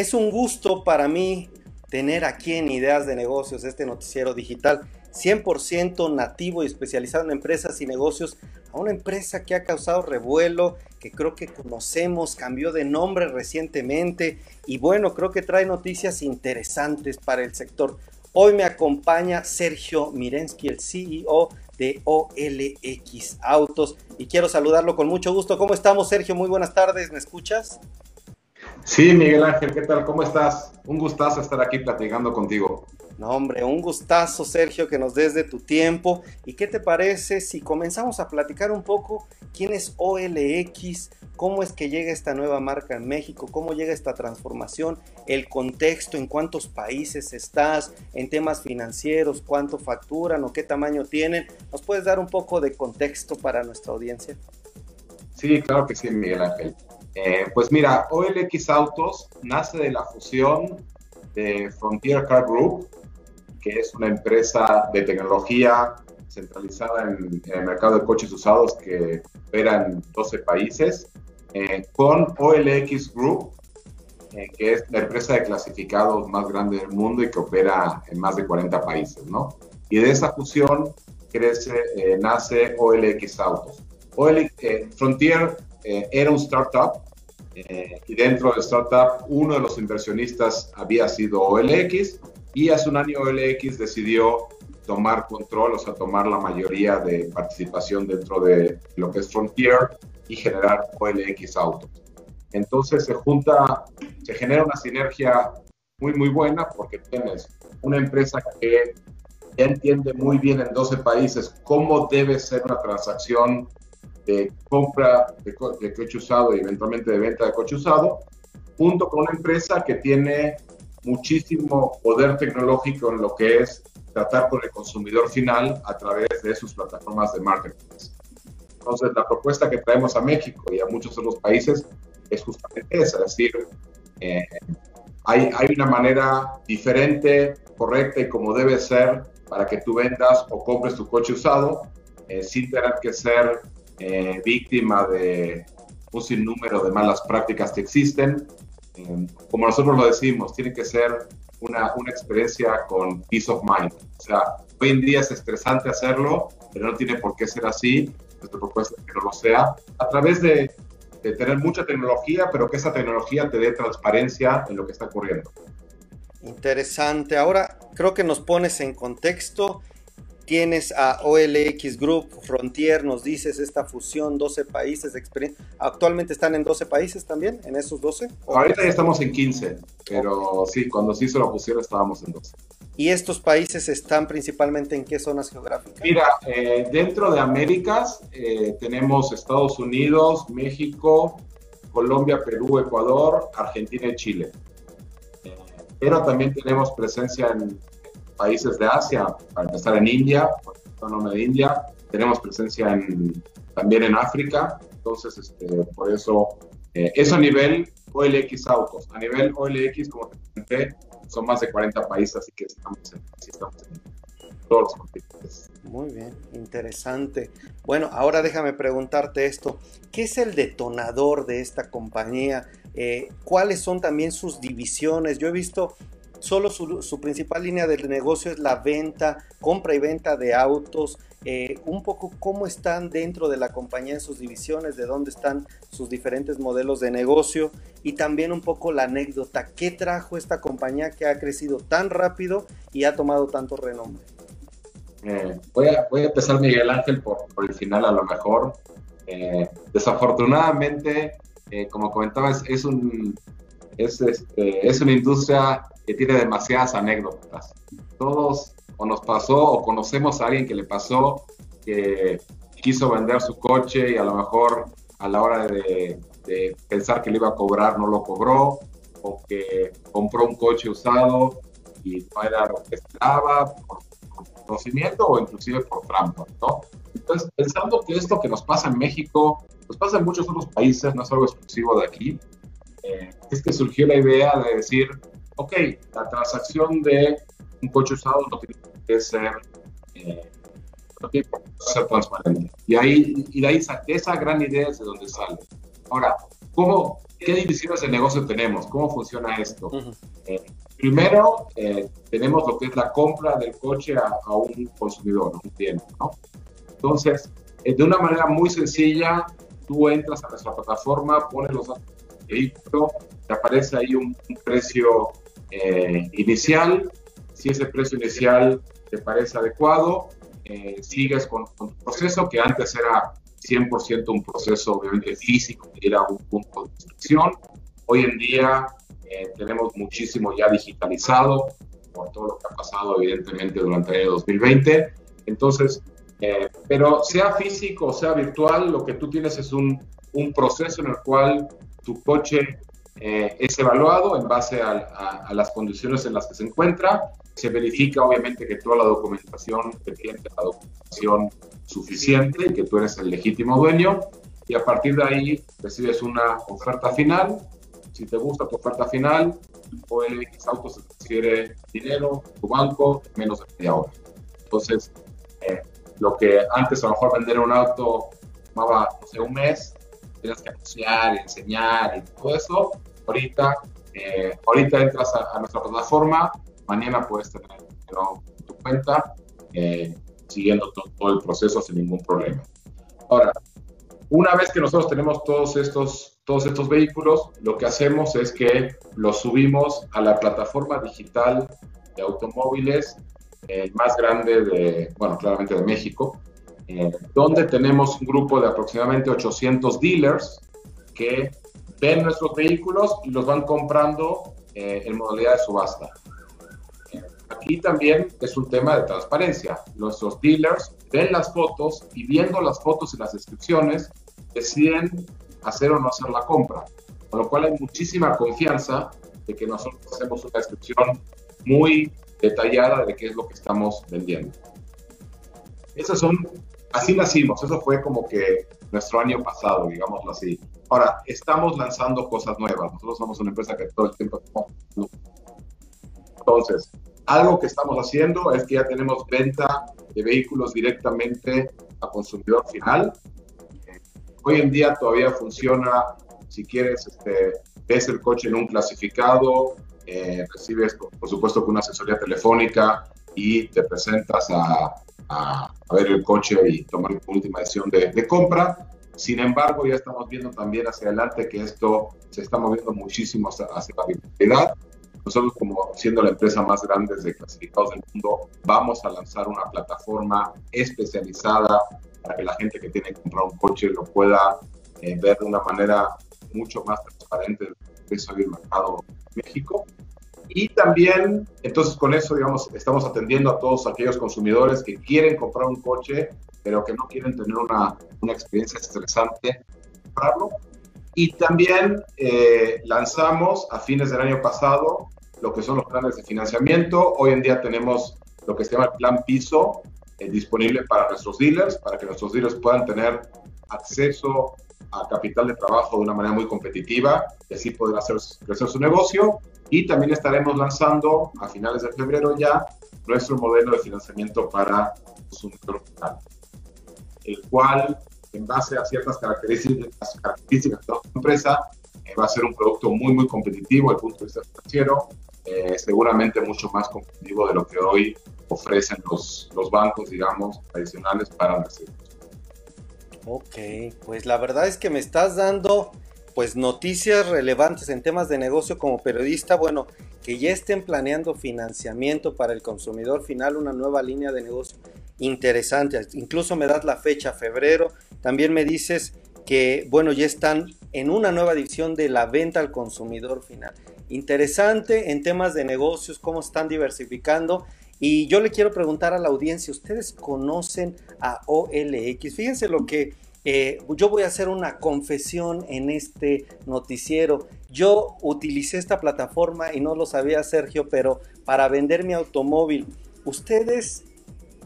Es un gusto para mí tener aquí en Ideas de Negocios este noticiero digital 100% nativo y especializado en empresas y negocios a una empresa que ha causado revuelo, que creo que conocemos, cambió de nombre recientemente y bueno, creo que trae noticias interesantes para el sector. Hoy me acompaña Sergio Mirensky, el CEO de OLX Autos y quiero saludarlo con mucho gusto. ¿Cómo estamos, Sergio? Muy buenas tardes, ¿me escuchas? Sí, Miguel Ángel, ¿qué tal? ¿Cómo estás? Un gustazo estar aquí platicando contigo. No, hombre, un gustazo, Sergio, que nos des de tu tiempo. ¿Y qué te parece si comenzamos a platicar un poco quién es OLX, cómo es que llega esta nueva marca en México, cómo llega esta transformación, el contexto, en cuántos países estás, en temas financieros, cuánto facturan o qué tamaño tienen? ¿Nos puedes dar un poco de contexto para nuestra audiencia? Sí, claro que sí, Miguel Ángel. Eh, pues mira, OLX Autos nace de la fusión de Frontier Car Group, que es una empresa de tecnología centralizada en, el mercado de coches usados que opera en 12 países, eh, con OLX Group, eh, que es la empresa de clasificados más grande del mundo y que opera en más de 40 países, ¿no? Y de esa fusión crece, nace OLX Autos. Frontier eh, era un startup eh, y dentro de startup uno de los inversionistas había sido OLX y hace un año OLX decidió tomar control, o sea, tomar la mayoría de participación dentro de lo que es Frontier y generar OLX Autos. Entonces se junta, se genera una sinergia muy, muy buena porque tienes una empresa que entiende muy bien en 12 países cómo debe ser una transacción de compra de, coche usado y eventualmente de venta de coche usado, junto con una empresa que tiene muchísimo poder tecnológico en lo que es tratar con el consumidor final a través de sus plataformas de marketing. Entonces, la propuesta que traemos a México y a muchos otros países es justamente esa, es decir, eh, hay, hay, una manera diferente, correcta y como debe ser para que tú vendas o compres tu coche usado eh, sin tener que ser eh, víctima de un sinnúmero de malas prácticas que existen. Eh, como nosotros lo decimos, tiene que ser una, una experiencia con peace of mind. O sea, hoy en día es estresante hacerlo, pero no tiene por qué ser así. Nuestra propuesta es que no lo sea. A través de, de tener mucha tecnología, pero que esa tecnología te dé transparencia en lo que está ocurriendo. Interesante. Ahora creo que nos pones en contexto Tienes a OLX Group, Frontier, nos dices esta fusión, 12 países de experiencia. ¿Actualmente están en 12 países también, en esos 12? Ahorita ya estamos en 15, pero sí, cuando se lo pusieron estábamos en 12. ¿Y estos países están principalmente en qué zonas geográficas? Mira, eh, dentro de Américas eh, tenemos Estados Unidos, México, Colombia, Perú, Ecuador, Argentina y Chile. Eh, pero también tenemos presencia en países de Asia, para empezar en India, por nombre de India, tenemos presencia en, también en África, entonces este, por eso, eh, eso a nivel OLX Autos, a nivel OLX, como te comenté, son más de 40 países, así que estamos en, estamos en todos los continentes. Muy bien, interesante. Bueno, ahora déjame preguntarte esto. ¿Qué es el detonador de esta compañía? Eh, ¿Cuáles son también sus divisiones? Yo he visto solo su, principal línea de negocio es la venta, compra y venta de autos, eh, un poco cómo están dentro de la compañía en sus divisiones, de dónde están sus diferentes modelos de negocio y también un poco la anécdota, qué trajo esta compañía que ha crecido tan rápido y ha tomado tanto renombre. Eh, voy, a, empezar, Miguel Ángel, por, el final a lo mejor. Eh, desafortunadamente, como comentaba, es, un, es, este, es una industria que tiene demasiadas anécdotas. Todos o nos pasó o conocemos a alguien que le pasó que quiso vender su coche y a lo mejor a la hora de, pensar que le iba a cobrar no lo cobró o que compró un coche usado y no era lo que esperaba por, conocimiento o inclusive por trampa, ¿no? Entonces, pensando que esto que nos pasa en México, nos pasa en muchos otros países, no es algo exclusivo de aquí, eh, es que surgió la idea de decir, ok, la transacción de un coche usado no tiene que ser, eh, no tiene que ser transparente. Y, ahí, y de ahí esa gran idea es de donde sale. Ahora, ¿cómo, ¿qué divisiones de negocio tenemos? ¿Cómo funciona esto? Eh, primero, eh, tenemos lo que es la compra del coche a, un consumidor, a un cliente, ¿no? Entonces, de una manera muy sencilla, tú entras a nuestra plataforma, pones los datos del vehículo, te aparece ahí un, precio inicial. Si ese precio inicial te parece adecuado, sigues con, con tu proceso, que antes era 100% un proceso obviamente físico que ir a un punto de inspección. Hoy en día eh, tenemos muchísimo ya digitalizado por todo lo que ha pasado evidentemente durante el año 2020. Entonces, eh, pero sea físico o sea virtual, lo que tú tienes es un, un proceso en el cual tu coche eh, es evaluado en base a, las condiciones en las que se encuentra. Se verifica obviamente que toda la documentación que tiene la documentación suficiente y que tú eres el legítimo dueño y a partir de ahí recibes una oferta final. Si te gusta tu oferta final, OLX Autos te transfiere dinero, tu banco, menos de media hora. Entonces, eh, lo que antes a lo mejor vender un auto tomaba, no sé, un mes, tienes que anunciar, enseñar y todo eso, ahorita, eh, ahorita entras a, nuestra plataforma, mañana puedes tener tu cuenta. Eh, siguiendo todo, el proceso sin ningún problema. Ahora, una vez que nosotros tenemos todos estos, todos estos vehículos, lo que hacemos es que los subimos a la plataforma digital de automóviles eh, más grande de, bueno, claramente de México, donde tenemos un grupo de aproximadamente 800 dealers que ven nuestros vehículos y los van comprando eh, en modalidad de subasta. Aquí también es un tema de transparencia. Nuestros dealers ven las fotos y viendo las fotos y las descripciones deciden hacer o no hacer la compra. Con lo cual hay muchísima confianza de que nosotros hacemos una descripción muy detallada de qué es lo que estamos vendiendo. Esas son, así nacimos, eso fue como que nuestro año pasado, digámoslo así. Ahora, estamos lanzando cosas nuevas. Nosotros somos una empresa que todo el tiempo Entonces, algo que estamos haciendo es que ya tenemos venta de vehículos directamente a consumidor final. Hoy en día todavía funciona, si quieres, este, ves el coche en un clasificado, eh, recibes, por supuesto, con una asesoría telefónica y te presentas a, a, ver el coche y tomar tu última decisión de, de, compra. Sin embargo, ya estamos viendo también hacia adelante que esto se está moviendo muchísimo hacia, hacia la virtualidad nosotros, como siendo la empresa más grande de clasificados del mundo, vamos a lanzar una plataforma especializada para que la gente que tiene que comprar un coche lo pueda eh, ver de una manera mucho más transparente de hoy el mercado de México. Y también, entonces con eso, digamos, estamos atendiendo a todos aquellos consumidores que quieren comprar un coche, pero que no quieren tener una, una experiencia estresante comprarlo y también eh, lanzamos a fines del año pasado lo que son los planes de financiamiento. Hoy en día tenemos lo que se llama el plan piso eh, disponible para nuestros dealers, para que nuestros dealers puedan tener acceso a capital de trabajo de una manera muy competitiva así poder hacer crecer su negocio. Y también estaremos lanzando a finales de febrero ya nuestro modelo de financiamiento para consumidor final, el cual en base a ciertas características, características de la empresa, eh, va a ser un producto muy, muy competitivo desde el punto de vista financiero, eh, seguramente mucho más competitivo de lo que hoy ofrecen los, los bancos, digamos, tradicionales para recibir. Ok, pues la verdad es que me estás dando pues noticias relevantes en temas de negocio como periodista, bueno, que ya estén planeando financiamiento para el consumidor final, una nueva línea de negocio interesante. Incluso me das la fecha, febrero. También me dices que, bueno, ya están en una nueva división de la venta al consumidor final. Interesante en temas de negocios, cómo están diversificando. Y yo le quiero preguntar a la audiencia, ¿ustedes conocen a OLX? Fíjense lo que eh, yo voy a hacer una confesión en este noticiero. Yo utilicé esta plataforma y no lo sabía Sergio, pero para vender mi automóvil. Ustedes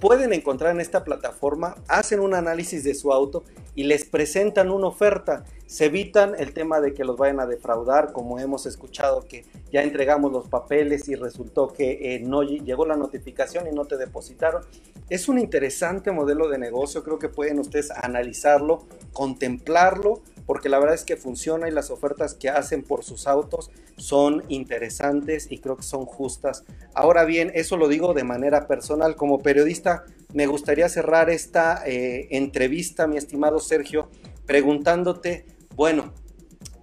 pueden encontrar en esta plataforma, hacen un análisis de su auto y les presentan una oferta. Se evitan el tema de que los vayan a defraudar, como hemos escuchado que ya entregamos los papeles y resultó que eh, no llegó la notificación y no te depositaron. Es un interesante modelo de negocio, creo que pueden ustedes analizarlo, contemplarlo porque la verdad es que funciona y las ofertas que hacen por sus autos son interesantes y creo que son justas. Ahora bien, eso lo digo de manera personal. Como periodista, me gustaría cerrar esta eh, entrevista, mi estimado Sergio, preguntándote, bueno,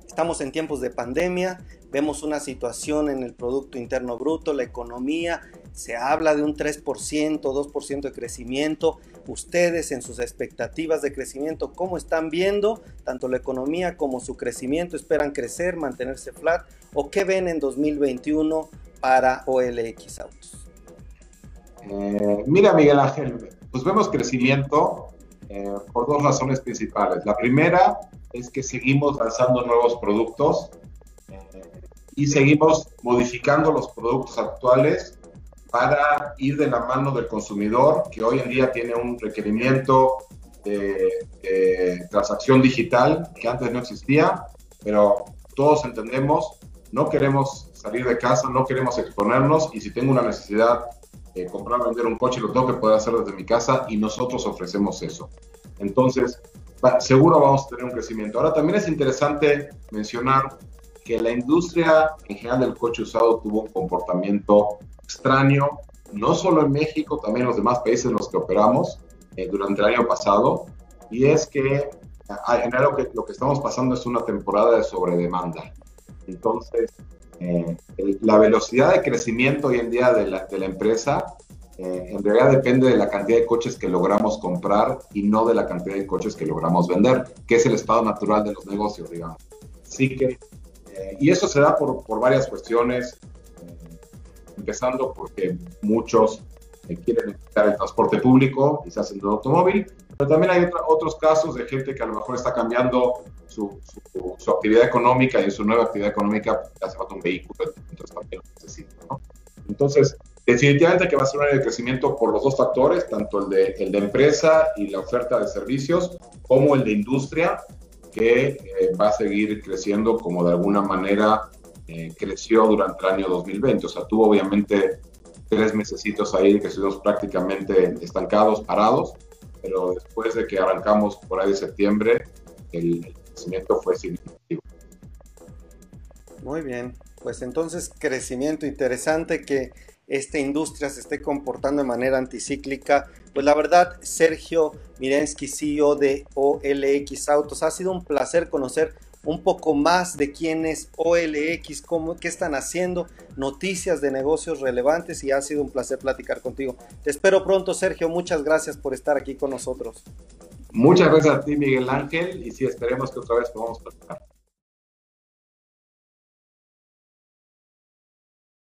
estamos en tiempos de pandemia, vemos una situación en el Producto Interno Bruto, la economía, se habla de un 3%, 2% de crecimiento. Ustedes en sus expectativas de crecimiento, ¿cómo están viendo tanto la economía como su crecimiento? ¿Esperan crecer, mantenerse flat? ¿O qué ven en 2021 para OLX Autos? Eh, mira, Miguel Ángel, pues vemos crecimiento eh, por dos razones principales. La primera es que seguimos lanzando nuevos productos eh, y seguimos modificando los productos actuales para ir de la mano del consumidor, que hoy en día tiene un requerimiento de, transacción digital que antes no existía, pero todos entendemos, no queremos salir de casa, no queremos exponernos y si tengo una necesidad de comprar vender un coche, lo tengo que poder hacer desde mi casa y nosotros ofrecemos eso. Entonces, seguro vamos a tener un crecimiento. Ahora, también es interesante mencionar que la industria en general del coche usado tuvo un comportamiento extraño, no solo en México, también en los demás países en los que operamos eh, durante el año pasado, y es que en lo que lo que estamos pasando es una temporada de sobredemanda. Entonces, eh, la velocidad de crecimiento hoy en día de la, empresa eh, en realidad depende de la cantidad de coches que logramos comprar y no de la cantidad de coches que logramos vender, que es el estado natural de los negocios, digamos. Así que, y eso se da por, por varias cuestiones empezando porque muchos eh, quieren evitar el transporte público y se hacen de automóvil, pero también hay otros casos de gente que a lo mejor está cambiando su, su, actividad económica y en su nueva actividad económica hace falta un vehículo, entonces también lo necesita. ¿no? Entonces, definitivamente que va a ser un área de crecimiento por los dos factores, tanto el de, el de empresa y la oferta de servicios, como el de industria, que eh, va a seguir creciendo como de alguna manera eh, creció durante el año 2020. O sea, tuvo obviamente tres mesecitos ahí que estuvimos prácticamente estancados, parados, pero después de que arrancamos por ahí de septiembre, el, crecimiento fue significativo. Muy bien, pues entonces crecimiento interesante que esta industria se esté comportando de manera anticíclica. Pues la verdad, Sergio Mirensky, CEO de OLX Autos, ha sido un placer conocer un poco más de quién es OLX, cómo, qué están haciendo, noticias de negocios relevantes y ha sido un placer platicar contigo. Te espero pronto, Sergio. Muchas gracias por estar aquí con nosotros. Muchas gracias a ti, Miguel Ángel, y sí, esperemos que otra vez podamos platicar.